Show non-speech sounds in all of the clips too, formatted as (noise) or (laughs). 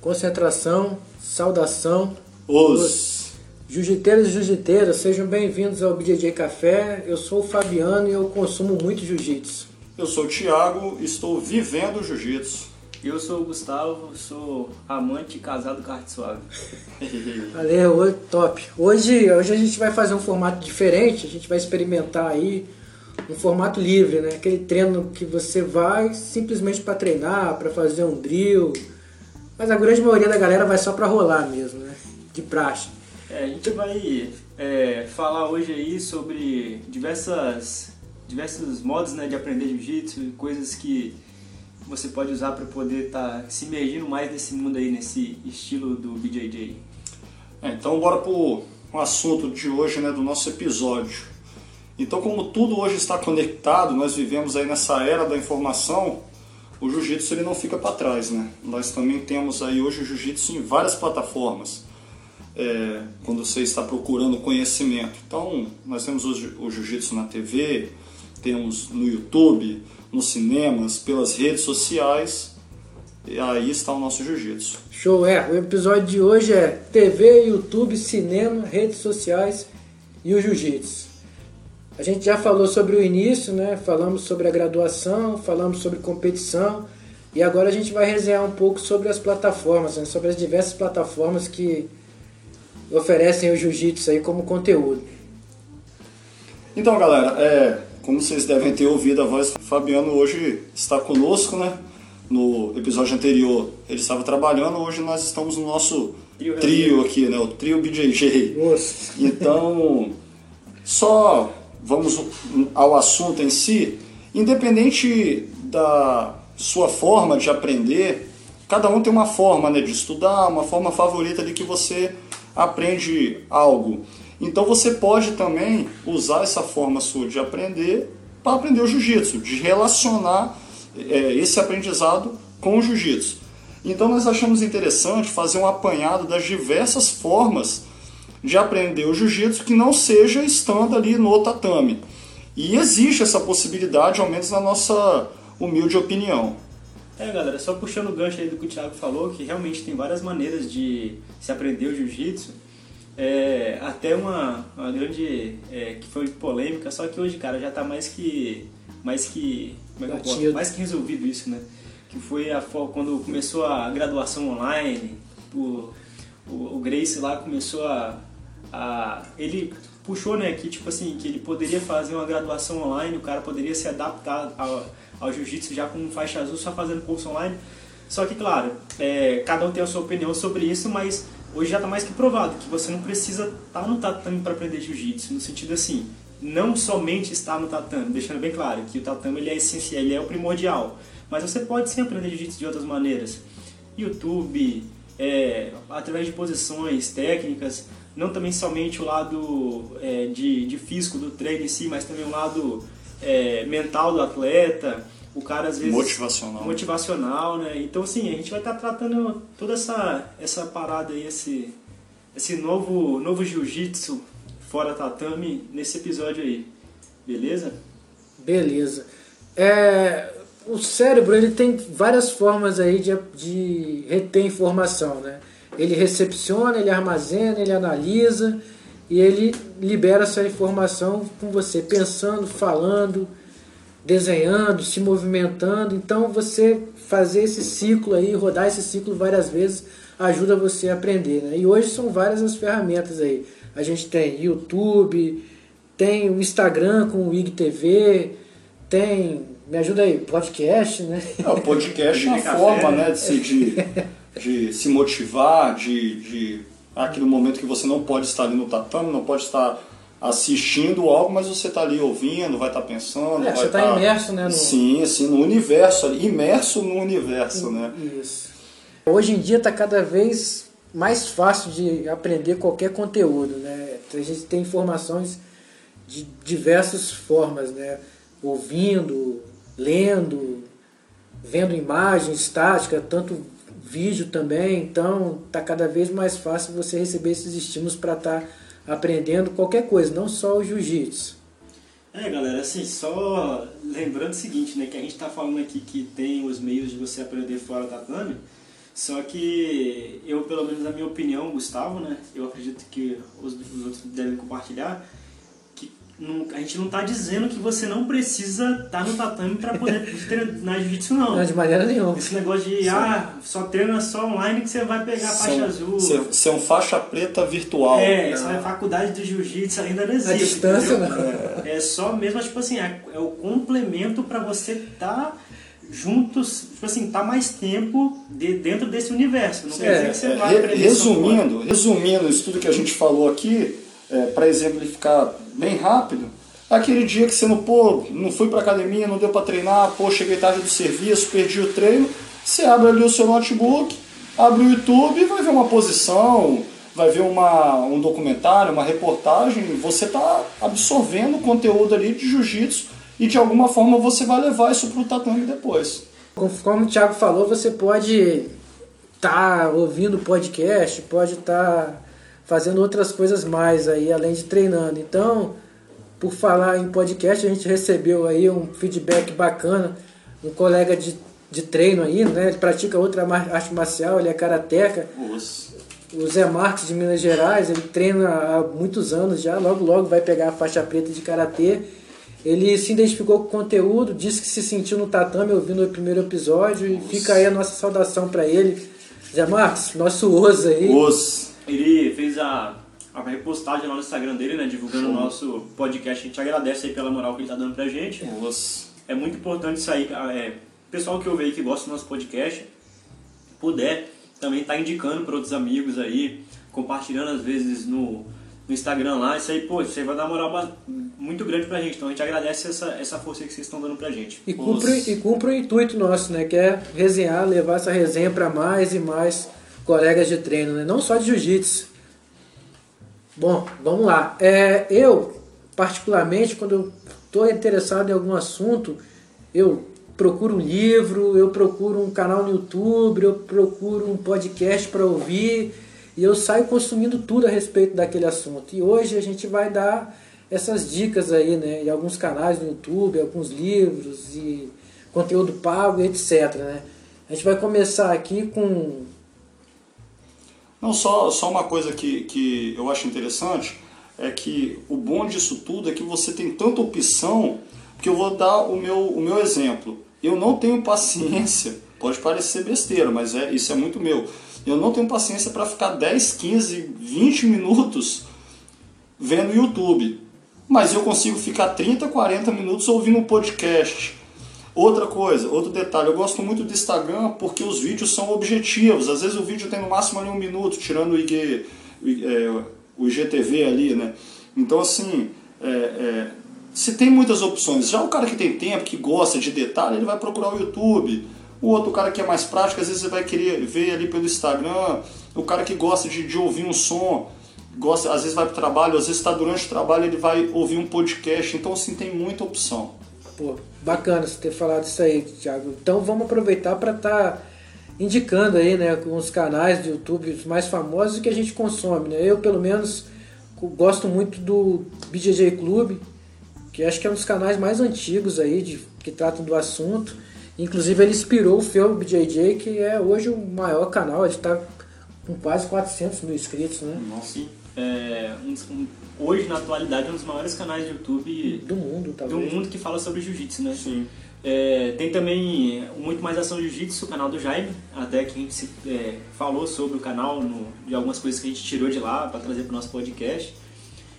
concentração, saudação. Os. Jiu-jiteiros e jiu-jiteiras, sejam bem-vindos ao BJJ Café. Eu sou o Fabiano e eu consumo muito jiu-jitsu. Eu sou o Thiago estou vivendo jiu-jitsu. Eu sou o Gustavo, sou amante e casado com arte suave. (laughs) Valeu, top. Hoje, hoje a gente vai fazer um formato diferente, a gente vai experimentar aí um formato livre, né? Aquele treino que você vai simplesmente para treinar, para fazer um drill. Mas a grande maioria da galera vai só para rolar mesmo, né? De praxe. É, a gente vai é, falar hoje aí sobre diversas, diversos modos né, de aprender jiu-jitsu, coisas que você pode usar para poder estar tá se imergindo mais nesse mundo aí, nesse estilo do BJJ. É, então bora pro o assunto de hoje, né, do nosso episódio. Então, como tudo hoje está conectado, nós vivemos aí nessa era da informação, o jiu-jitsu ele não fica para trás, né? Nós também temos aí hoje o jiu-jitsu em várias plataformas é, quando você está procurando conhecimento. Então, nós temos o jiu-jitsu na TV, temos no YouTube, nos cinemas, pelas redes sociais, e aí está o nosso jiu-jitsu. Show, é. O episódio de hoje é TV, YouTube, cinema, redes sociais e o jiu-jitsu. A gente já falou sobre o início, né? Falamos sobre a graduação, falamos sobre competição e agora a gente vai resenhar um pouco sobre as plataformas, né? sobre as diversas plataformas que oferecem o jiu-jitsu aí como conteúdo. Então, galera, é, como vocês devem ter ouvido a voz, Fabiano hoje está conosco, né? No episódio anterior ele estava trabalhando, hoje nós estamos no nosso trio, trio aqui, né? O trio BJJ. Nossa. Então, só vamos ao assunto em si. Independente da sua forma de aprender, cada um tem uma forma né, de estudar, uma forma favorita de que você aprende algo. Então você pode também usar essa forma sua de aprender para aprender o jiu-jitsu, de relacionar é, esse aprendizado com o jiu-jitsu. Então nós achamos interessante fazer um apanhado das diversas formas de aprender o jiu-jitsu que não seja estando ali no tatame. E existe essa possibilidade, ao menos na nossa humilde opinião. É, galera, só puxando o gancho aí do que o Thiago falou, que realmente tem várias maneiras de se aprender o jiu-jitsu. É, até uma, uma grande é, que foi polêmica, só que hoje, cara, já está mais que mais que como é que eu mais que resolvido isso, né? Que foi a quando começou a graduação online, o, o, o Grace lá começou a, a ele puxou, né, que tipo assim, que ele poderia fazer uma graduação online, o cara poderia se adaptar ao, ao jiu-jitsu já com faixa azul, só fazendo curso online. Só que, claro, é, cada um tem a sua opinião sobre isso, mas hoje já está mais que provado que você não precisa estar tá no tatame para aprender jiu-jitsu, no sentido assim, não somente estar no tatame, deixando bem claro que o tatame ele é essencial, ele é o primordial, mas você pode sim aprender jiu-jitsu de outras maneiras. YouTube, é, através de posições, técnicas, não também somente o lado é, de, de físico do treino em si, mas também o lado é, mental do atleta, o cara às vezes motivacional. motivacional né? Então assim a gente vai estar tá tratando toda essa essa parada aí esse esse novo novo jiu-jitsu fora tatame nesse episódio aí. Beleza? Beleza. É, o cérebro ele tem várias formas aí de, de reter informação né ele recepciona ele armazena ele analisa e ele libera essa informação com você pensando falando desenhando, se movimentando. Então você fazer esse ciclo aí, rodar esse ciclo várias vezes, ajuda você a aprender. Né? E hoje são várias as ferramentas aí. A gente tem YouTube, tem o Instagram com o IGTV, tem. Me ajuda aí, podcast, né? É, o podcast é uma forma né, de, de, de se motivar, de, de aquele momento que você não pode estar ali no tatame, não pode estar assistindo algo, mas você está ali ouvindo, vai estar tá pensando. É, vai você está tá imerso, né? No... Sim, assim, no universo, ali, imerso no universo, né? Isso. Hoje em dia está cada vez mais fácil de aprender qualquer conteúdo, né? A gente tem informações de diversas formas, né? Ouvindo, lendo, vendo imagens estática, tanto vídeo também. Então, está cada vez mais fácil você receber esses estímulos para estar tá aprendendo qualquer coisa, não só o jiu-jitsu. É, galera, assim, só lembrando o seguinte, né, que a gente está falando aqui que tem os meios de você aprender fora da tatame, Só que eu, pelo menos na minha opinião, Gustavo, né? Eu acredito que os, os outros devem compartilhar. Não, a gente não tá dizendo que você não precisa estar no tatame para poder (laughs) treinar jiu-jitsu, não. Não, de maneira nenhuma. Esse negócio de, ah, só treina só online que você vai pegar a faixa São- azul. Ser, ser um faixa preta virtual. É, essa é a faculdade do jiu-jitsu ainda não existe. A distância, entendeu? não. É só mesmo, tipo assim, é, é o complemento para você estar juntos, tipo assim, tá mais tempo de, dentro desse universo. Não quer dizer que você É, vai fora. resumindo, resumindo isso tudo que a gente falou aqui, para exemplificar bem rápido, aquele dia que você não, pô, não fui para academia, não deu para treinar, pô, cheguei tarde do serviço, perdi o treino, você abre ali o seu notebook, abre o YouTube e vai ver uma posição, vai ver uma, um documentário, uma reportagem, você está absorvendo conteúdo ali de jiu-jitsu e de alguma forma você vai levar isso para o tatame depois. Conforme o Thiago falou, você pode estar ouvindo podcast, pode estar fazendo outras coisas mais aí, além de treinando. Então, por falar em podcast, a gente recebeu aí um feedback bacana, um colega de, de treino aí, né? Ele pratica outra arte marcial, ele é karateca. O Zé Marques de Minas Gerais, ele treina há muitos anos já, logo logo vai pegar a faixa preta de karatê. Ele se identificou com o conteúdo, disse que se sentiu no tatame ouvindo o primeiro episódio e fica aí a nossa saudação para ele. Zé Marques, nosso oso aí. Os Ele fez a, a repostagem lá no Instagram dele, né? Divulgando o nosso podcast. A gente agradece aí pela moral que ele tá dando pra gente. os É muito importante isso aí. É, pessoal que ouve aí, que gosta do nosso podcast, puder também tá indicando para outros amigos aí, compartilhando às vezes no, no Instagram lá. Isso aí, pô, isso aí vai dar uma moral muito grande pra gente. Então a gente agradece essa, essa força aí que vocês estão dando pra gente. E cumpre, e cumpre o intuito nosso, né? Que é resenhar, levar essa resenha para mais e mais colegas de treino, né? Não só de jiu-jitsu. Bom, vamos lá. É, eu, particularmente, quando estou interessado em algum assunto, eu procuro um livro, eu procuro um canal no YouTube, eu procuro um podcast para ouvir e eu saio consumindo tudo a respeito daquele assunto. E hoje a gente vai dar essas dicas aí, né? Em alguns canais no YouTube, alguns livros e conteúdo pago, etc. Né? A gente vai começar aqui com Não, só, só uma coisa que, que eu acho interessante é que o bom disso tudo é que você tem tanta opção que eu vou dar o meu, o meu exemplo. Eu não tenho paciência, pode parecer besteira, mas é, isso é muito meu. Eu não tenho paciência para ficar 10, 15, 20 minutos vendo YouTube. Mas eu consigo ficar 30, 40 minutos ouvindo um podcast. Outra coisa, outro detalhe, eu gosto muito do Instagram porque os vídeos são objetivos. Às vezes o vídeo tem no máximo ali um minuto, tirando o, IG, o, é, IGTV ali, né? Então assim, é, é, se tem muitas opções. Já o cara que tem tempo, que gosta de detalhe, ele vai procurar o YouTube. O outro cara que é mais prático, às vezes ele vai querer ver ali pelo Instagram. O cara que gosta de, de ouvir um som, gosta, às vezes vai para o trabalho, às vezes está durante o trabalho, ele vai ouvir um podcast. Então assim, tem muita opção. Pô, bacana você ter falado isso aí, Thiago. Então vamos aproveitar para estar tá indicando aí, né, os canais do YouTube os mais famosos que a gente consome, né? Eu, pelo menos, gosto muito do BJJ Clube, que acho que é um dos canais mais antigos aí, de, que tratam do assunto. Inclusive ele inspirou o Feu BJJ, que é hoje o maior canal, ele está com quase 400 mil inscritos, né? Nossa. É, um, um, hoje, na atualidade, é um dos maiores canais de YouTube Do mundo, do talvez. mundo que fala sobre jiu-jitsu, né? Sim. É, tem também muito mais ação jiu-jitsu, o canal do Jaime, até que a gente se, é, falou sobre o canal, no, de algumas coisas que a gente tirou de lá para trazer para o nosso podcast.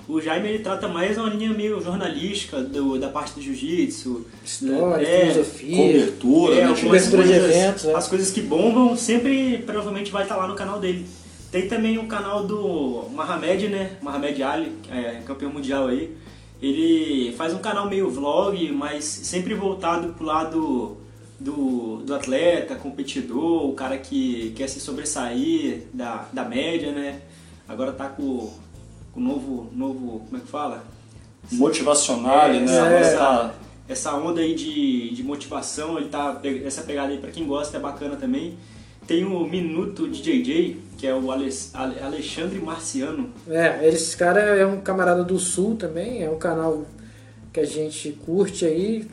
O Jaime ele trata mais uma linha meio jornalística do, da parte do jiu-jitsu, História, É, filosofia. Cobertura, é, né, de- cobertura de coisas- eventos, é. As coisas que bombam sempre provavelmente vai estar lá no canal dele. Tem também o canal do Mohamed, né? Mohamed Ali, é campeão mundial aí. Ele faz um canal meio vlog, mas sempre voltado pro lado do, do atleta, competidor, o cara que quer se sobressair da, da média, né? Agora tá com o novo, novo. Como é que fala? Motivacional, É, né? essa- Agora essa- tá- essa onda aí de, de motivação, ele tá essa pegada aí pra quem gosta é bacana também. Tem o Minuto de JJ, que é o Ale- Ale- Alexandre Marciano. É, esse cara é um camarada do Sul também, é um canal que a gente curte aí.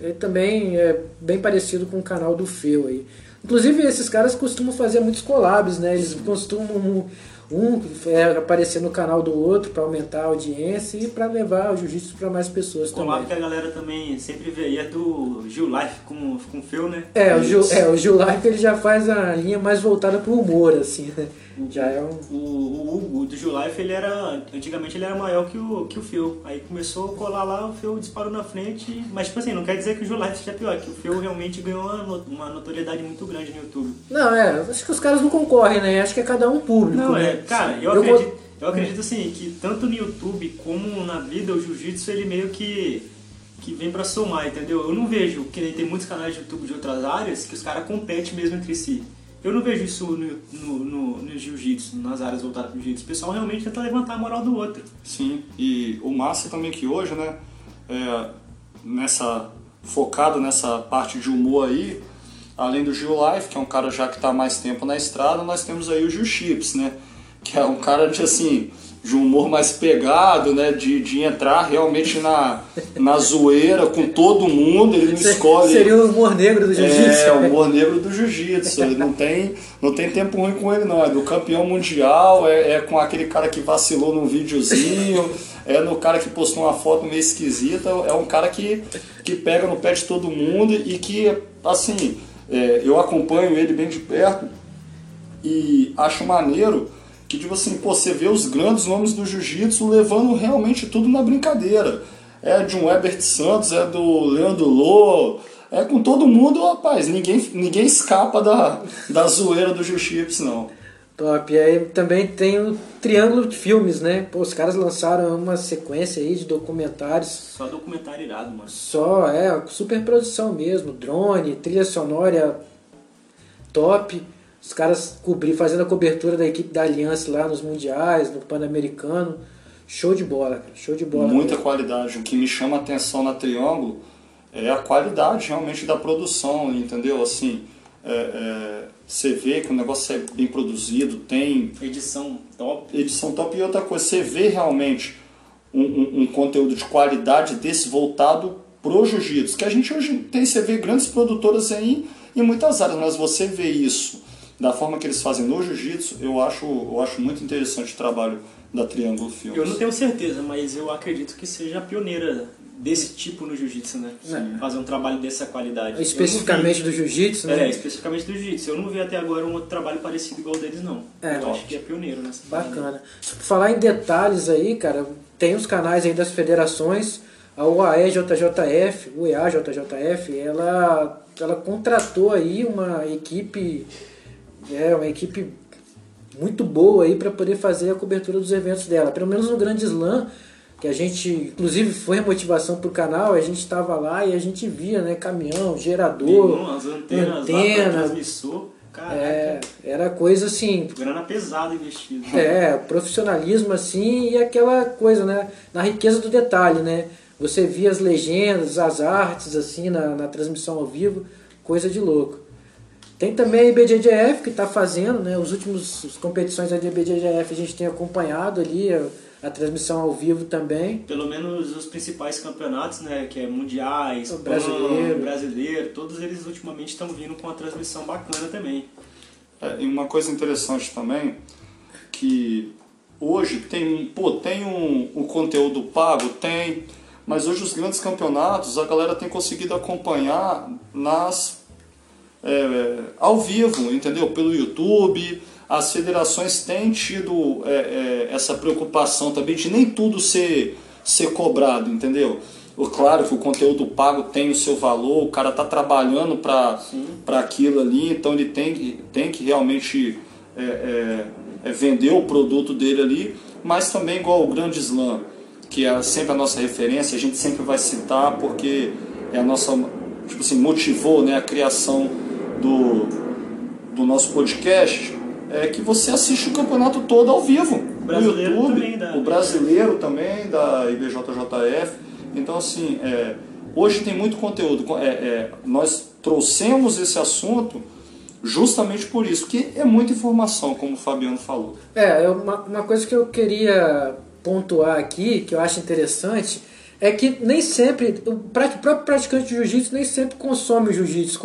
Ele também é bem parecido com o canal do Feu aí. Inclusive, esses caras costumam fazer muitos collabs, né? Eles costumam um é, aparecer no canal do outro para aumentar a audiência e para levar o jiu-jitsu para mais pessoas o também. que a galera também sempre vê aí é do Gil Life com, com o Phil, né? É, o Gil, é, o Gil Life ele já faz a linha mais voltada pro humor, assim, né? Já é um... O, Hugo do Gil Life, ele era. Antigamente ele era maior que o, que o Phil. Aí começou a colar lá, o Phil disparou na frente. Mas tipo assim, não quer dizer que o Gil Life seja pior, que o Phil realmente ganhou uma, uma notoriedade muito grande no YouTube. Não, é, acho que os caras não concorrem, né? Acho que é cada um público, Não, né? é, cara, eu, Eu acredito, vou- eu acredito assim, que tanto no YouTube como na vida, o jiu-jitsu ele meio que, que vem pra somar, entendeu? Eu não vejo, que nem tem muitos canais de YouTube de outras áreas, que os caras competem mesmo entre si. Eu não vejo isso no, no, no, no jiu-jitsu, nas áreas voltadas pro jiu-jitsu. O pessoal realmente tenta levantar a moral do outro. Sim, e o massa também que hoje, né, é, nessa focado nessa parte de humor aí, além do Gil Life, que é um cara já que está mais tempo na estrada, nós temos aí o Gil Chips, né, que é um cara de assim, de um humor mais pegado, né, de, de entrar realmente na, na zoeira com todo mundo, ele não escolhe Seria o humor negro do jiu-jitsu. é, o humor negro do jiu-jitsu. Ele não tem, não tem tempo ruim com ele, não. É do campeão mundial, é, é com aquele cara que vacilou num videozinho, é no cara que postou uma foto meio esquisita. É um cara que, que pega no pé de todo mundo e que, assim, é, eu acompanho ele bem de perto e acho maneiro que, tipo assim, pô, você vê os grandes nomes do jiu-jitsu levando realmente tudo na brincadeira. É de um Herbert Santos, é do Leandro Lô, é com todo mundo, rapaz, ninguém, ninguém escapa da, da zoeira do jiu-jitsu, não. Top. E aí também tem o Triângulo de Filmes, né? Pô, os caras lançaram uma sequência aí de documentários. Só documentário irado, mano. Só, é, super produção mesmo. Drone, trilha sonora top. Os caras cobrir, fazendo a cobertura da equipe da Aliança lá nos Mundiais, no Pan-Americano. Show de bola, cara. Show de bola. Muita mesmo. qualidade. O que me chama a atenção na Triângulo é a qualidade realmente da produção, entendeu? Assim, é, é, você vê que o negócio é bem produzido, tem Edição top. edição top. E outra coisa, você vê realmente um, um- um conteúdo de qualidade desse voltado pro jiu-jitsu. Que a gente hoje tem, você vê grandes produtoras aí em muitas áreas, mas você vê isso da forma que eles fazem no jiu-jitsu, eu acho, eu acho muito interessante o trabalho da Triângulo Filmes. Eu não tenho certeza, mas eu acredito que seja a pioneira desse tipo no jiu-jitsu, né? É. Fazer um trabalho dessa qualidade. Especificamente do jiu-jitsu, Eu não vi- né? É, especificamente do jiu-jitsu. Eu não vi até agora um outro trabalho parecido igual deles, não. É. eu acho que é pioneiro nessa. Bacana. Por falar em detalhes aí, cara, tem os canais aí das federações, a UAE-JJF, UEA-JJF, ela, ela contratou aí uma equipe, é, uma equipe muito boa aí para poder fazer a cobertura dos eventos dela. Pelo menos no Grande Slam, que a gente, inclusive foi a motivação pro canal, a gente estava lá e a gente via, né, caminhão, gerador, as antenas, antena. transmissor. Caraca, é, era coisa assim, grana pesada investida. é, profissionalismo assim e aquela coisa, né? Na riqueza do detalhe, né? Você via as legendas, as artes assim na, na transmissão ao vivo, coisa de louco. Tem também a IBJJF que está fazendo, né? Os últimos as competições da IBJJF a gente tem acompanhado ali a, a transmissão ao vivo também. Pelo menos os principais campeonatos, né? Que é mundiais, O PAN, brasileiro. brasileiro, todos eles ultimamente estão vindo com uma transmissão bacana também. É, e uma coisa interessante também, que hoje tem, pô, tem um, um conteúdo pago? Tem, mas hoje os grandes campeonatos a galera tem conseguido acompanhar nas é, ao vivo, entendeu? Pelo YouTube. As federações têm tido é, é, essa preocupação também de nem tudo ser, ser cobrado, entendeu? Claro que o conteúdo pago tem o seu valor, o cara está trabalhando para aquilo ali, então ele tem que, tem que realmente é, é, é, vender o produto dele ali, mas também igual o Grande Slam, que é sempre a nossa referência, a gente sempre vai citar porque é a nossa, tipo assim, motivou né, a criação do, do nosso podcast, é que você assiste o campeonato todo ao vivo. brasileiro no YouTube, também da- o brasileiro também, da IBJJF. Então, assim, é, hoje tem muito conteúdo. É, é, nós trouxemos esse assunto justamente por isso, que é muita informação, como o Fabiano falou. É, eu- uma, uma coisa que eu queria pontuar aqui, que eu acho interessante, é que nem sempre, o próprio praticante de jiu-jitsu nem sempre consome jiu-jitsu.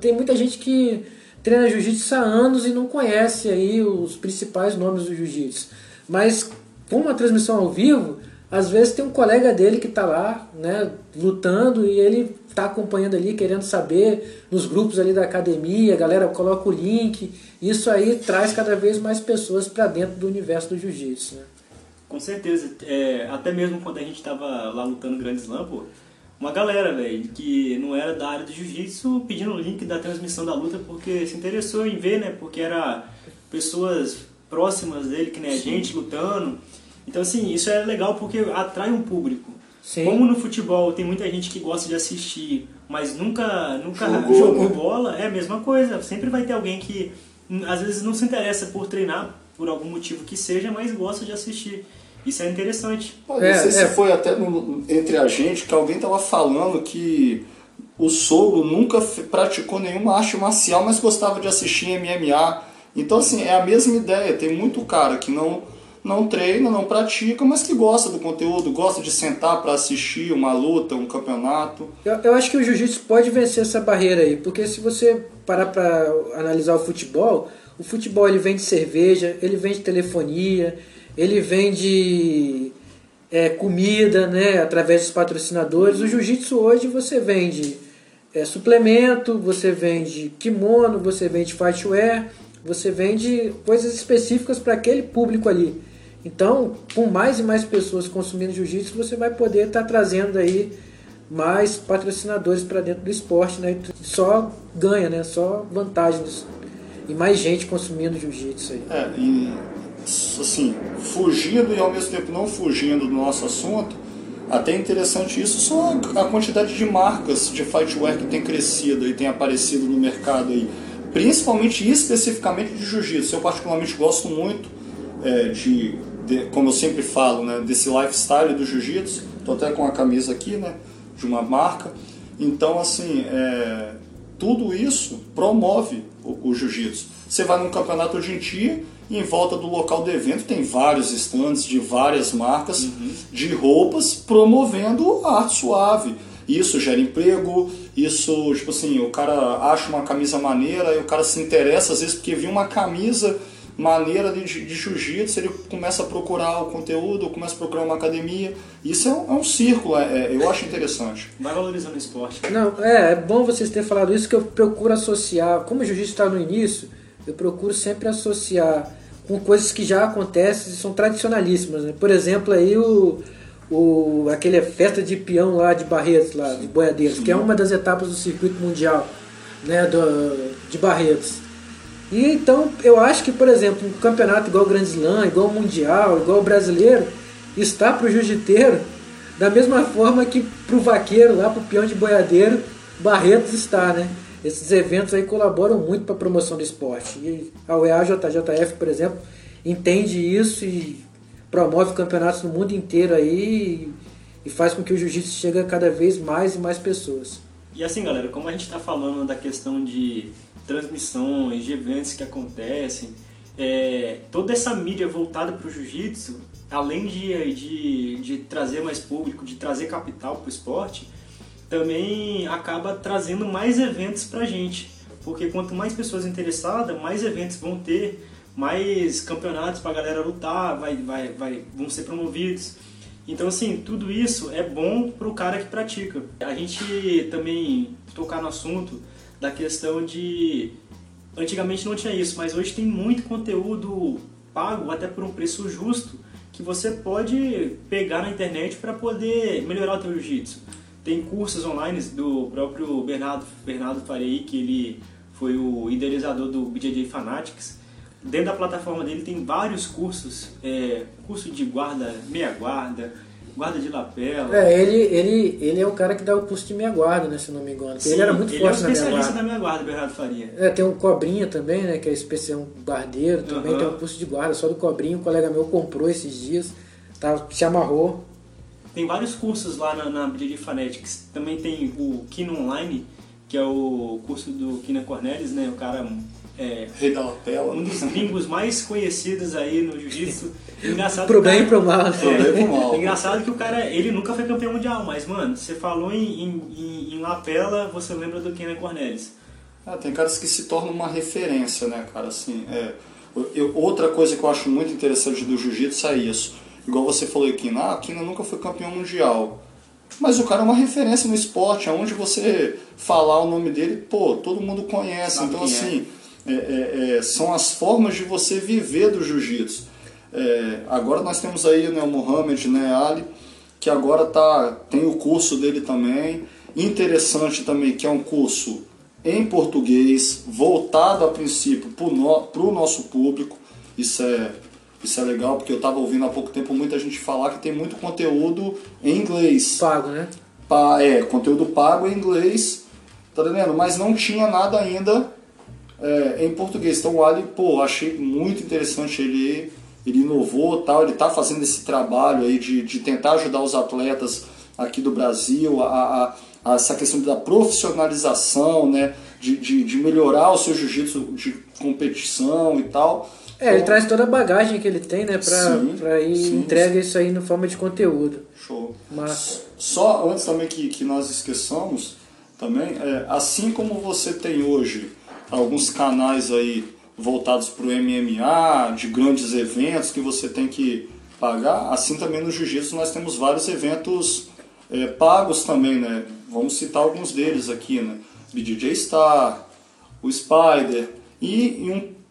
Tem muita gente que treina jiu-jitsu há anos e não conhece aí os principais nomes do jiu-jitsu. Mas com uma transmissão ao vivo, às vezes tem um colega dele que está lá, né, lutando e ele está acompanhando ali, querendo saber nos grupos ali da academia, a galera coloca o link. Isso aí traz cada vez mais pessoas para dentro do universo do jiu-jitsu, né? Com certeza. É, até mesmo quando a gente estava lá lutando Grande Slam, pô, uma galera, velho, que não era da área do jiu-jitsu pedindo o link da transmissão da luta porque se interessou em ver, né? Porque era pessoas próximas dele, que nem a gente, lutando. Então, assim, isso é legal porque atrai um público. Sim. Como no futebol tem muita gente que gosta de assistir, mas nunca, nunca jogou, jogou né? bola, é a mesma coisa. Sempre vai ter alguém que às vezes não se interessa por treinar, por algum motivo que seja, mas gosta de assistir. Isso é interessante. Pô, não é, sei é. se foi até no, entre a gente que alguém estava falando que o sogro nunca praticou nenhuma arte marcial, mas gostava de assistir MMA. Então, assim, é a mesma ideia. Tem muito cara que não não treina, não pratica, mas que gosta do conteúdo, gosta de sentar para assistir uma luta, um campeonato. Eu, eu acho que o jiu-jitsu pode vencer essa barreira aí, porque se você parar para analisar o futebol, o futebol ele vende cerveja, ele vende telefonia, ele vende é, comida, né, através dos patrocinadores. O jiu-jitsu hoje você vende é, suplemento, você vende kimono, você vende fightwear, você vende coisas específicas para aquele público ali. Então, com mais e mais pessoas consumindo jiu-jitsu, você vai poder estar tá trazendo aí mais patrocinadores para dentro do esporte, né? Só ganha, né? Só vantagens e mais gente consumindo jiu-jitsu aí. É, e assim, fugindo e ao mesmo tempo não fugindo do nosso assunto, até interessante isso, só a quantidade de marcas de fightwear que tem crescido e tem aparecido no mercado aí, principalmente e especificamente de jiu-jitsu. Eu particularmente gosto muito é, de de, como eu sempre falo, né, desse lifestyle do jiu-jitsu. Estou até com a camisa aqui, né, de uma marca. Então, assim, é, tudo isso promove o, o jiu-jitsu. Você vai num campeonato hoje em dia e em volta do local do evento tem vários estandes de várias marcas uhum. de roupas promovendo a arte suave. Isso gera emprego, isso, tipo assim, o cara acha uma camisa maneira e o cara se interessa às vezes porque viu uma camisa maneira de, de jiu-jitsu, ele começa a procurar o conteúdo, começa a procurar uma academia. Isso é um, é um círculo, é, é, eu acho interessante. Vai valorizando o esporte. Não, é, é bom vocês terem falado isso, que eu procuro associar, como o jiu-jitsu está no início, eu procuro sempre associar com coisas que já acontecem e são tradicionalíssimas. Né? Por exemplo, aí o, o, aquele festa de peão lá de Barretos, lá, de Boiadeiros, que é uma das etapas do circuito mundial né, do, de Barretos. E então eu acho que, por exemplo, um campeonato igual o Grand Slam, igual o Mundial, igual o brasileiro, está para o jiu-jiteiro da mesma forma que para o vaqueiro, lá para o peão de boiadeiro, Barretos está, né? Esses eventos aí colaboram muito para a promoção do esporte. E a UEAJJF, por exemplo, entende isso e promove campeonatos no mundo inteiro aí e faz com que o jiu-jitsu chegue a cada vez mais e mais pessoas. E assim, galera, como a gente está falando da questão de transmissões, de eventos que acontecem, é, toda essa mídia voltada para o jiu-jitsu, além de, de, de trazer mais público, de trazer capital para o esporte, também acaba trazendo mais eventos para a gente. Porque quanto mais pessoas interessadas, mais eventos vão ter, mais campeonatos para a galera lutar, vai, vai, vai, vão ser promovidos. Então, assim, tudo isso é bom para o cara que pratica. A gente também tocar no assunto da questão de. Antigamente não tinha isso, mas hoje tem muito conteúdo pago, até por um preço justo, que você pode pegar na internet para poder melhorar o teu jiu-jitsu. Tem cursos online do próprio Bernardo, Bernardo Farei, que ele foi o idealizador do BJJ Fanatics. Dentro da plataforma dele tem vários cursos, é, curso de guarda, meia guarda, guarda de lapela. É, ele, ele, ele é o cara que dá o curso de meia guarda, né, se não me engano. Sim, ele era muito ele forte é um especialista na meia guarda, Bernardo Faria. É, tem um Cobrinha também, né, que é especial, um guardeiro também, uhum. tem um curso de guarda só do Cobrinha, um colega meu comprou esses dias, tá, se amarrou. Tem vários cursos lá na, na BJJ Fanatics. Também tem o Kino Online, que é o curso do Kina Cornelis, né, o cara é, Rei da lapela. Um dos gringos mais conhecidos aí no jiu-jitsu. (laughs) Engraçado pro bem e pro mal. É, pro bem e pro mal. Engraçado que o cara, ele nunca foi campeão mundial, mas, mano, você falou em, em, em lapela, você lembra do Kenan Cornelis. Ah, tem caras que se tornam uma referência, né, cara? Assim, é, eu, outra coisa que eu acho muito interessante do jiu-jitsu é isso. Igual você falou aqui, ah, a Kina nunca foi campeão mundial. Mas o cara é uma referência no esporte, aonde você falar o nome dele, pô, todo mundo conhece. Sabe então, é. assim, é. É, é, são as formas de você viver do jiu-jitsu. É, agora nós temos aí né, o Mohamed né, Ali, que agora tá, tem o curso dele também. Interessante também que é um curso em português, voltado a princípio para o no, nosso público. Isso é, isso é legal, porque eu estava ouvindo há pouco tempo muita gente falar que tem muito conteúdo em inglês. Pago, né? Pa, é, conteúdo pago em inglês, tá entendendo? Mas não tinha nada ainda é, em português. Então o Ali, pô, achei muito interessante ele ele inovou tal, ele está fazendo esse trabalho aí de, de tentar ajudar os atletas aqui do Brasil a, a essa questão da profissionalização, né, de, de, de melhorar o seu jiu-jitsu de competição e tal. É, ele traz toda a bagagem que ele tem, né, para ir sim, entrega sim. isso aí na forma de conteúdo. Show. Mas só antes também que, que nós esqueçamos, também, é, assim como você tem hoje alguns canais aí voltados para o MMA, de grandes eventos que você tem que pagar, assim também no jiu-jitsu nós temos vários eventos é, pagos também, né? Vamos citar alguns deles aqui, né? BJJ Star, o Spider e, e, um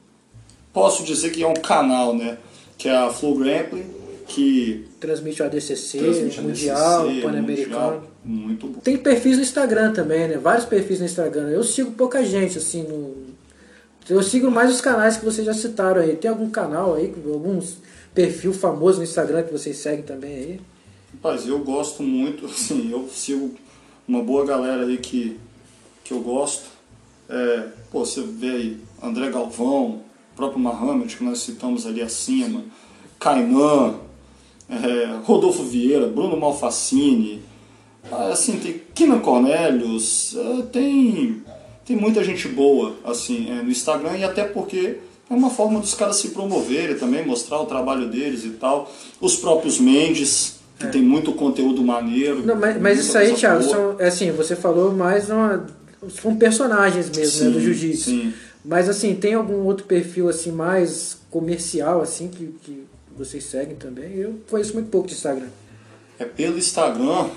posso dizer que é um canal, né? Que é a Flow Grappling, que transmite o ADCC, transmite Mundial, Pan-Americano. Muito bom. Tem perfis no Instagram também, né? Vários perfis no Instagram. Eu sigo pouca gente assim no eu sigo mais os canais que vocês já citaram aí. Tem algum canal aí, alguns perfil famoso no Instagram que vocês seguem também aí? Rapaz, eu gosto muito, (laughs) assim, eu sigo uma boa galera aí que, que eu gosto. É, pô, você vê aí André Galvão, próprio Mahomet, que nós citamos ali acima, Kainan, é, Rodolfo Vieira, Bruno Malfacini, assim, tem Kina Cornelius, é, tem, tem muita gente boa assim é, no Instagram e até porque é uma forma dos caras se promoverem também, mostrar o trabalho deles e tal. Os próprios Mendes, que é. tem muito conteúdo maneiro. Não, mas, mas isso aí, Thiago, são, é assim, você falou mais uma, são personagens mesmo sim, né, do jiu-jitsu. Mas assim, tem algum outro perfil assim mais comercial assim que, que vocês seguem também? Eu conheço muito pouco de Instagram. É pelo Instagram,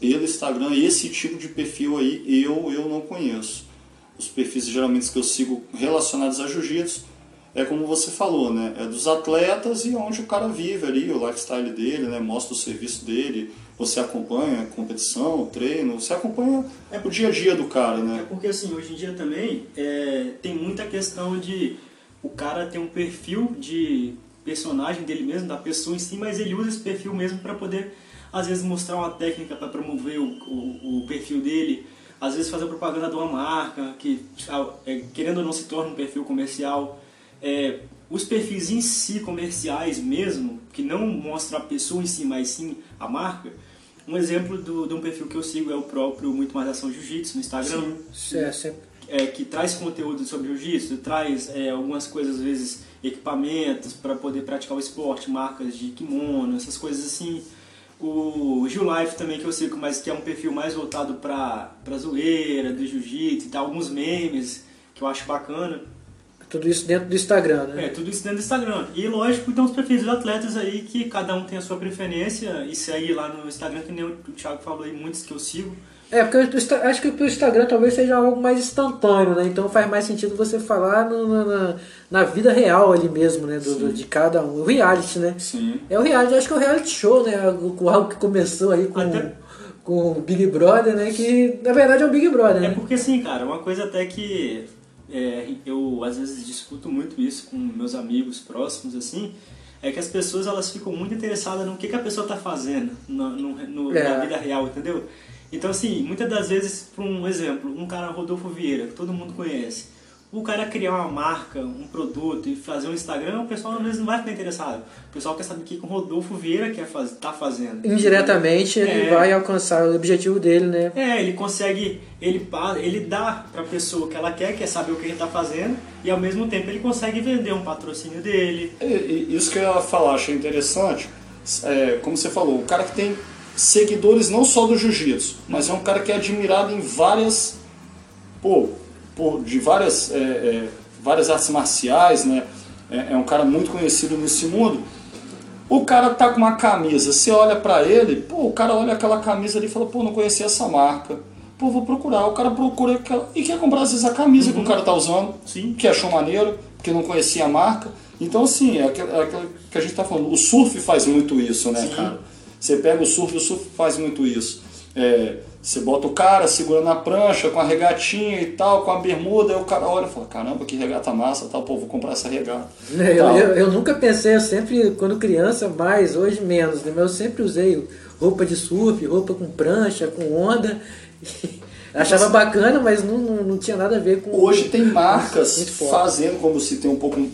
pelo Instagram, esse tipo de perfil aí eu, eu não conheço. Os perfis geralmente que eu sigo relacionados a jiu-jitsu é como você falou, né? É dos atletas e onde o cara vive ali, o lifestyle dele, né? Mostra o serviço dele, você acompanha competição, treino, você acompanha é o dia a dia do cara, né? É porque assim, hoje em dia também é, tem muita questão de o cara ter um perfil de personagem dele mesmo, da pessoa em si, mas ele usa esse perfil mesmo para poder, às vezes, mostrar uma técnica para promover o, o, o perfil dele, às vezes fazer propaganda de uma marca, que é, querendo ou não se torna um perfil comercial é, os perfis em si comerciais mesmo, que não mostra a pessoa em si, mas sim a marca. Um exemplo do, de um perfil que eu sigo é o próprio Muito Mais Ação Jiu-Jitsu no Instagram. Sim, é, sempre. É, que traz conteúdo sobre jiu-jitsu, traz é, algumas coisas, às vezes, equipamentos para poder praticar o esporte, marcas de kimono, essas coisas assim. O Gil Life também que eu sigo, mas que é um perfil mais voltado para zoeira, do jiu-jitsu e tal, alguns memes que eu acho bacana. Tudo isso dentro do Instagram, né? É, tudo isso dentro do Instagram. E lógico, então os perfis dos atletas aí que cada um tem a sua preferência e segue lá no Instagram, que nem o Thiago falou aí, muitos que eu sigo. É, porque eu acho que o Instagram talvez seja algo mais instantâneo, né? Então faz mais sentido você falar no, na, na vida real ali mesmo, né? Do, do, de cada um. O reality, né? Sim. É o reality, acho que é o reality show, né? O, algo que começou aí com. Até com o Big Brother, né? Que na verdade é o Big Brother, né? É porque assim, cara, uma coisa até que é, eu às vezes discuto muito isso com meus amigos próximos, assim, é que as pessoas elas ficam muito interessadas no que, que a pessoa está fazendo no, no, no é. na vida real, entendeu? Então, assim, muitas das vezes, por um exemplo, um cara, Rodolfo Vieira, que todo mundo conhece, o cara criar uma marca, um produto e fazer um Instagram, o pessoal às vezes não vai ficar interessado. O pessoal quer saber o que o Rodolfo Vieira quer faz, tá fazendo. Indiretamente é, ele vai alcançar o objetivo dele, né? É, ele consegue, ele, ele dá pra pessoa o que ela quer, quer saber o que ele tá fazendo, e ao mesmo tempo ele consegue vender um patrocínio dele. E, e isso que eu ia falar, achei interessante. É, como você falou, o cara que tem seguidores não só do jiu-jitsu, mas é um cara que é admirado em várias. Pô, por, de várias, é, é, várias artes marciais, né? É, é, um cara muito conhecido nesse mundo. O cara tá com uma camisa, você olha para ele, pô, o cara olha aquela camisa ali e fala, pô, não conhecia essa marca. Pô, vou procurar. O cara procura aquela... e quer comprar às vezes a camisa uhum. que o cara tá usando, Sim. que achou maneiro, porque não conhecia a marca. Então, assim, é aquilo, é que a gente tá falando. O surf faz muito isso, né, Sim. cara? Você pega o surf, o surf faz muito isso. É, você bota o cara segurando a prancha com a regatinha e tal, com a bermuda, e o cara olha e fala, caramba, que regata massa, tal, pô, vou comprar essa regata. É, eu, eu, eu, nunca pensei, eu sempre, quando criança, mais, hoje menos, né? Mas eu sempre usei roupa de surf, roupa com prancha, com onda. (laughs) Achava bacana, mas não, não, não, tinha nada a ver com. Hoje tem (laughs) marcas fazendo, como se tem um pouco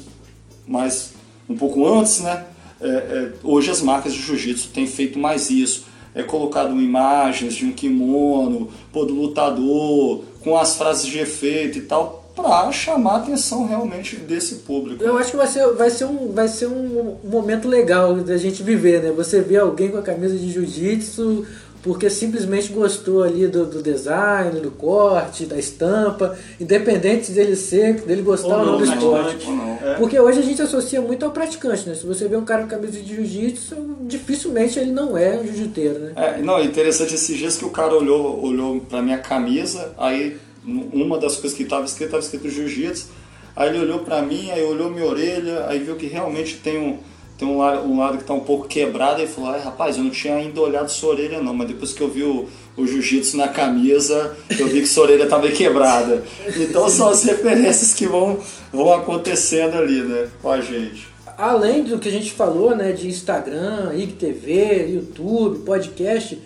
mais. um pouco antes, né? É, é, hoje as marcas de jiu-jitsu têm feito mais isso é colocado imagens de um kimono, pô, do lutador, com as frases de efeito e tal, para chamar a atenção realmente desse público. Eu acho que vai ser, vai ser, um, vai ser um momento legal da gente viver, né? Você vê alguém com a camisa de jiu-jitsu porque simplesmente gostou ali do, do, design, do corte, da estampa, independente dele ser, dele gostar ou não, ou não do esporte. É. Porque hoje a gente associa muito ao praticante, né? Se você vê um cara com camisa de jiu-jitsu, dificilmente ele não é um jiu-jiteiro, né? É, não, interessante esses dias que o cara olhou, olhou pra minha camisa, aí uma das coisas que estava escrito, estava escrito jiu-jitsu, aí ele olhou para mim, aí olhou minha orelha, aí viu que realmente tem um tem um lado, um lado que está um pouco quebrado e falou, ah, rapaz, eu não tinha ainda olhado sua orelha não, mas depois que eu vi o, o jiu-jitsu na camisa, eu vi que sua orelha estava meio quebrada. Então são as referências que vão, vão acontecendo ali, né, com a gente. Além do que a gente falou, né, de Instagram, IGTV, YouTube, podcast,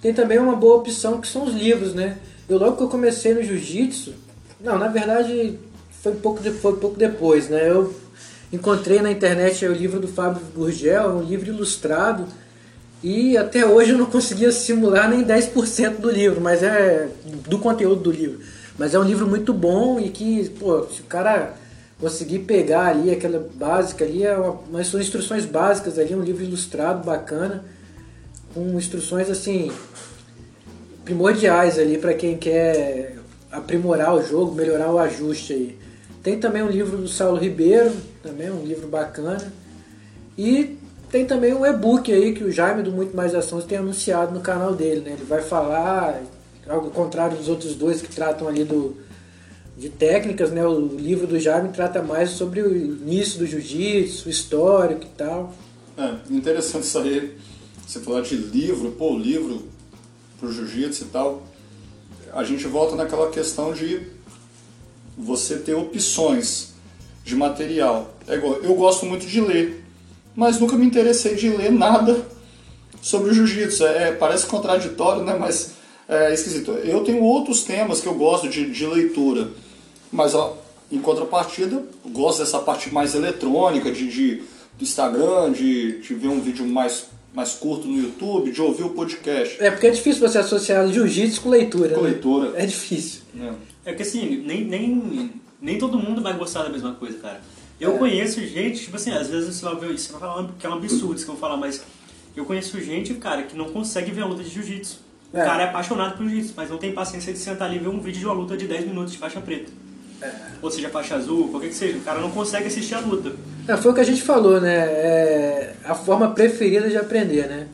tem também uma boa opção que são os livros, né? Eu logo que eu comecei no jiu-jitsu, não, na verdade foi pouco, foi pouco depois, né? Eu Encontrei na internet o livro do Fábio Gurgel, um livro ilustrado, e até hoje eu não conseguia simular nem 10% do livro, mas é do conteúdo do livro. Mas é um livro muito bom e que, pô, se o cara conseguir pegar ali aquela básica ali, é uma, mas são instruções básicas ali, um livro ilustrado bacana, com instruções assim primordiais ali para quem quer aprimorar o jogo, melhorar o ajuste aí. Tem também um livro do Saulo Ribeiro, também um livro bacana. E tem também um e-book aí que o Jaime do Muito Mais Ações tem anunciado no canal dele, né? Ele vai falar, ao contrário dos outros dois que tratam ali do, de técnicas, né? O livro do Jaime trata mais sobre o início do jiu-jitsu, histórico e tal. É, interessante isso aí. Você falar de livro, pô, livro pro jiu-jitsu e tal. A gente volta naquela questão de você ter opções de material. É igual, eu gosto muito de ler, mas nunca me interessei de ler nada sobre o jiu-jitsu. É, é, parece contraditório, né? mas é esquisito. Eu tenho outros temas que eu gosto de, de leitura, mas ó, em contrapartida, gosto dessa parte mais eletrônica, de, de do Instagram, de, de ver um vídeo mais mais curto no YouTube, de ouvir o podcast. É, porque é difícil você associar jiu-jitsu com leitura. Com né? leitura. É difícil. É. É que assim, nem, nem, nem todo mundo vai gostar da mesma coisa, cara. Eu conheço gente, tipo assim, às vezes você vai ver isso, você vai falar que é um absurdo isso que eu vou falar, mas eu conheço gente, cara, que não consegue ver a luta de jiu-jitsu. O é. cara é apaixonado por jiu-jitsu, mas não tem paciência de sentar ali e ver um vídeo de uma luta de 10 minutos de faixa preta. É. Ou seja, faixa azul, qualquer que seja. O cara não consegue assistir a luta. É, foi o que a gente falou, né? É a forma preferida de aprender, né?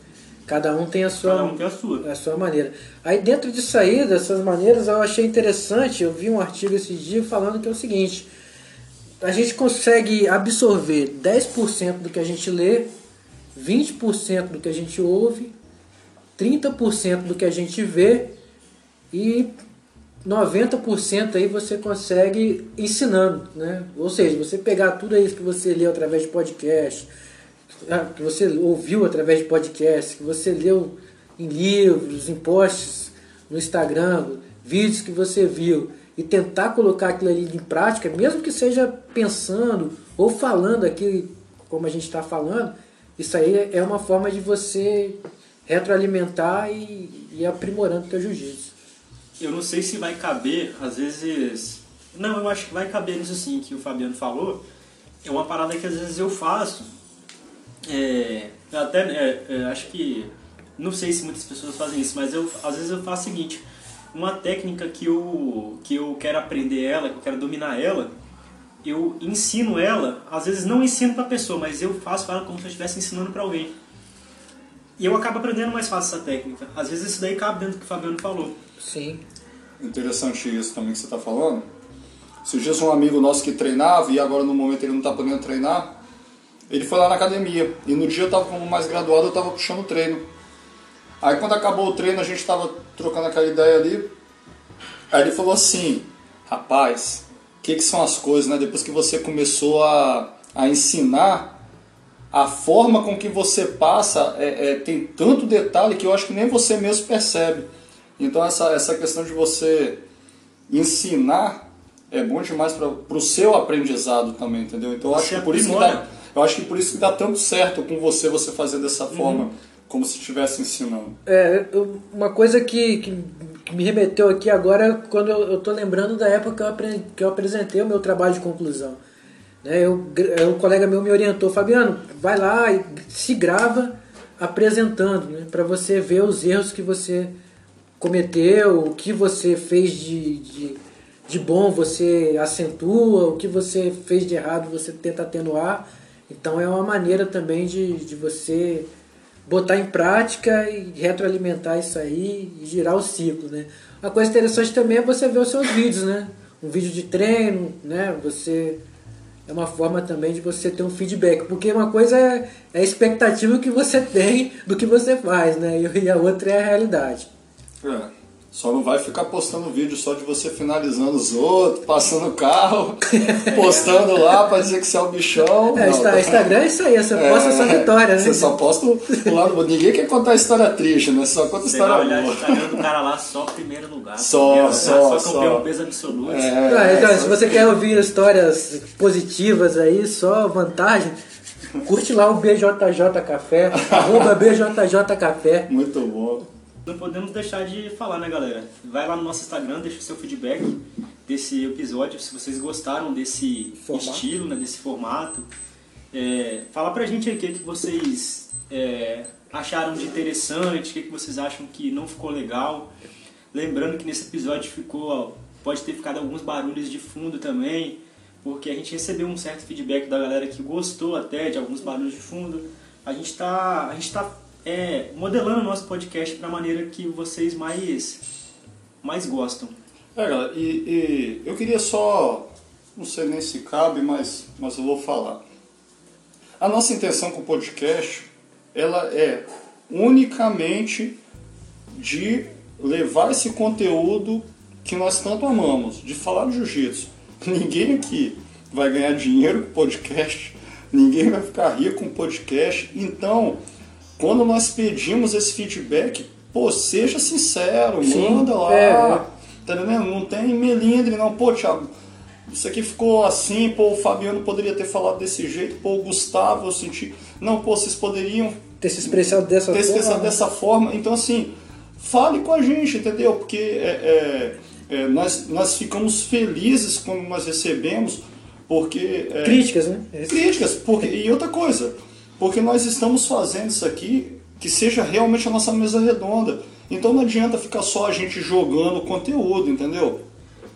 Cada um tem a sua, Cada um tem a sua. a sua maneira. Aí dentro disso aí, dessas maneiras, eu achei interessante, eu vi um artigo esse dia falando que é o seguinte, a gente consegue absorver 10% do que a gente lê, 20% do que a gente ouve, 30% do que a gente vê e 90% aí você consegue ensinando, né? Ou seja, você pegar tudo isso que você leu através de podcast, ah, que você ouviu através de podcast, que você leu em livros, em posts no Instagram, vídeos que você viu, e tentar colocar aquilo ali em prática, mesmo que seja pensando ou falando aqui como a gente está falando, isso aí é uma forma de você retroalimentar e, e aprimorando o teu jiu-jitsu. Eu não sei se vai caber, às vezes. Não, eu acho que vai caber nisso sim que o Fabiano falou. É uma parada que às vezes eu faço é, até é, é, acho que não sei se muitas pessoas fazem isso, mas eu às vezes eu faço o seguinte: uma técnica que eu, que eu quero aprender ela, que eu quero dominar ela, eu ensino ela, às vezes não ensino para a pessoa, mas eu faço ela como se eu estivesse ensinando para alguém. E eu acabo aprendendo mais fácil essa técnica. Às vezes isso daí cabe dentro do que o Fabiano falou. Sim. Interessante isso também que você está falando. Se dias um amigo nosso que treinava e agora no momento ele não está podendo treinar, ele foi lá na academia. E no dia eu estava como mais graduado, eu estava puxando o treino. Aí quando acabou o treino, a gente estava trocando aquela ideia ali. Aí ele falou assim, rapaz, o que, que são as coisas, né? Depois que você começou a, a ensinar, a forma com que você passa é, é, tem tanto detalhe que eu acho que nem você mesmo percebe. Então essa, essa questão de você ensinar é bom demais para o seu aprendizado também, entendeu? Então eu acho, que por isso que dá, eu acho que por isso que dá tanto certo com você, você fazer dessa uhum. Como se estivesse ensinando. É, uma coisa que, que, que, me remeteu aqui agora, quando eu estou lembrando da época que eu, que eu apresentei o meu trabalho de conclusão. Né, eu, um colega meu me orientou, Fabiano, vai lá e se grava apresentando, né, para você ver os erros que você cometeu, o que você fez de, de, de, bom você acentua, o que você fez de errado você tenta atenuar. Então é uma maneira também de, de você botar em prática e retroalimentar isso aí e girar o ciclo, né? Uma coisa interessante também é você ver os seus vídeos, né? Um vídeo de treino, né? Você é uma forma também de você ter um feedback, porque uma coisa é, é a expectativa que você (laughs) tem do que você faz, né? E a outra é a realidade. É. Só não vai ficar postando vídeo só de você finalizando os outros, passando o carro, (laughs) postando lá pra dizer que você é o bichão. É, não, Instagram é isso aí, você é, posta sua vitória, né? Você só posta o lado bom. Ninguém quer contar a história triste, né? Só conta a história boa. Vai olhar o Instagram do cara lá só primeiro lugar. Só, primeiro, só, só. Só um peso absoluto. É, ah, então, se você quer ouvir histórias positivas aí, só vantagem, curte lá o BJJ Café, arroba BJJ Café. Muito bom não podemos deixar de falar, né, galera? Vai lá no nosso Instagram, deixa o seu feedback desse episódio, se vocês gostaram desse formato. estilo, né, desse formato. É, fala pra gente aí o que, que vocês é, acharam de interessante, o que, que vocês acham que não ficou legal. Lembrando que nesse episódio ficou, pode ter ficado alguns barulhos de fundo também, porque a gente recebeu um certo feedback da galera que gostou até de alguns barulhos de fundo. A gente está a gente tá é, modelando o nosso podcast para a maneira que vocês mais, mais gostam. É, galera, e, e, eu queria só, não sei nem se cabe, mas, mas eu vou falar. A nossa intenção com o podcast, ela é unicamente de levar esse conteúdo que nós tanto amamos, de falar de jiu-jitsu. (laughs) Ninguém aqui vai ganhar dinheiro com podcast, ninguém vai ficar rico com podcast, então quando nós pedimos esse feedback, pô, seja sincero, Sim, manda lá. É, é. Tá entendendo? Não tem melindre, não. Pô, Thiago, isso aqui ficou assim, pô, o Fabiano poderia ter falado desse jeito, pô, o Gustavo, eu senti. Não, pô, vocês poderiam. Ter se expressado dessa ter forma. Ter se expressado dessa forma. Então, assim, fale com a gente, entendeu? Porque é, é, é, nós, nós ficamos felizes quando nós recebemos, porque. É, críticas, né? Críticas, porque, e outra coisa porque nós estamos fazendo isso aqui que seja realmente a nossa mesa redonda. Então não adianta ficar só a gente jogando conteúdo, entendeu?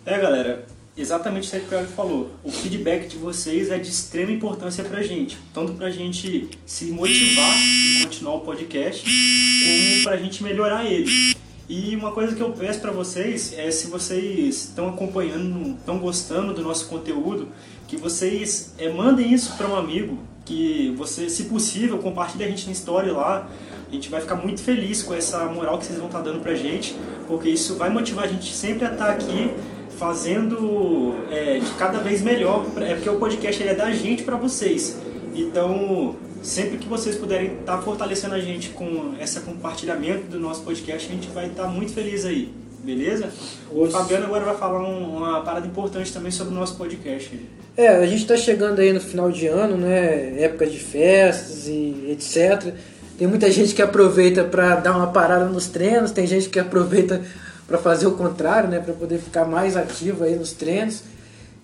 É, galera, exatamente isso que o Thiago falou. O feedback de vocês é de extrema importância pra gente. Tanto pra gente se motivar em continuar o podcast, como pra gente melhorar ele. E uma coisa que eu peço para vocês é se vocês estão acompanhando, estão gostando do nosso conteúdo, que vocês é, mandem isso para um amigo, que você, se possível, compartilhe a gente na história lá. A gente vai ficar muito feliz com essa moral que vocês vão estar tá dando pra gente, porque isso vai motivar a gente sempre a estar tá aqui fazendo é, de cada vez melhor, é porque o podcast é da gente para vocês. Então, sempre que vocês puderem estar tá fortalecendo a gente com esse compartilhamento do nosso podcast, a gente vai estar muito feliz aí. Beleza? O Fabiano agora vai falar um, uma parada importante também sobre o nosso podcast. É, a gente está chegando aí no final de ano, né? Época de festas e etc. Tem muita gente que aproveita para dar uma parada nos treinos, tem gente que aproveita para fazer o contrário, né? Para poder ficar mais ativo aí nos treinos.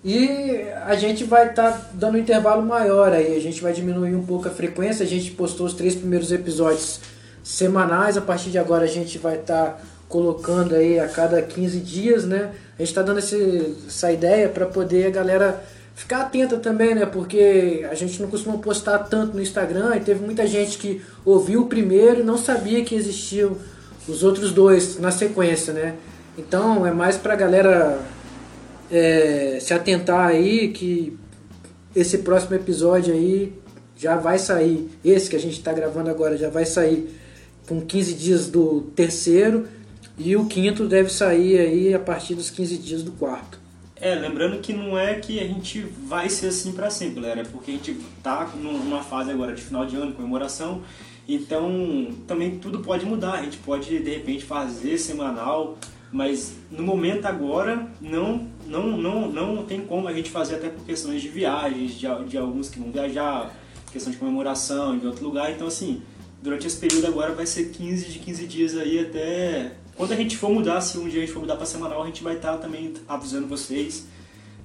E a gente vai estar tá dando um intervalo maior aí, a gente vai diminuir um pouco a frequência. A gente postou os três primeiros episódios semanais, a partir de agora a gente vai estar tá colocando aí a cada 15 dias, né? A gente está dando esse, essa ideia para poder a galera ficar atenta também, né? Porque a gente não costuma postar tanto no Instagram e teve muita gente que ouviu o primeiro e não sabia que existiam os outros dois na sequência, né? Então é mais pra galera é, se atentar aí que esse próximo episódio aí já vai sair. Esse que a gente está gravando agora já vai sair com 15 dias do terceiro e o quinto deve sair aí a partir dos 15 dias do quarto. É, lembrando que não é que a gente vai ser assim para sempre, galera, é porque a gente tá numa fase agora de final de ano, comemoração, então também tudo pode mudar, a gente pode de repente fazer semanal, mas no momento agora não não não não tem como a gente fazer até por questões de viagens, de, de alguns que vão viajar, questão de comemoração de outro lugar, então assim, durante esse período agora vai ser 15 de 15 dias aí até quando a gente for mudar, se um dia a gente for mudar para semanal, a gente vai estar tá também avisando vocês,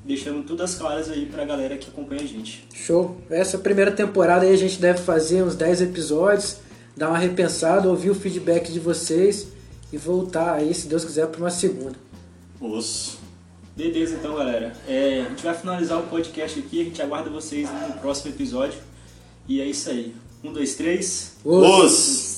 deixando todas claras aí para a galera que acompanha a gente. Show! Essa primeira temporada aí a gente deve fazer uns 10 episódios, dar uma repensada, ouvir o feedback de vocês e voltar aí, se Deus quiser, para uma segunda. Os. Beleza, então, galera. É, a gente vai finalizar o podcast aqui, a gente aguarda vocês no próximo episódio. E é isso aí. Um, dois, três. Os. Os.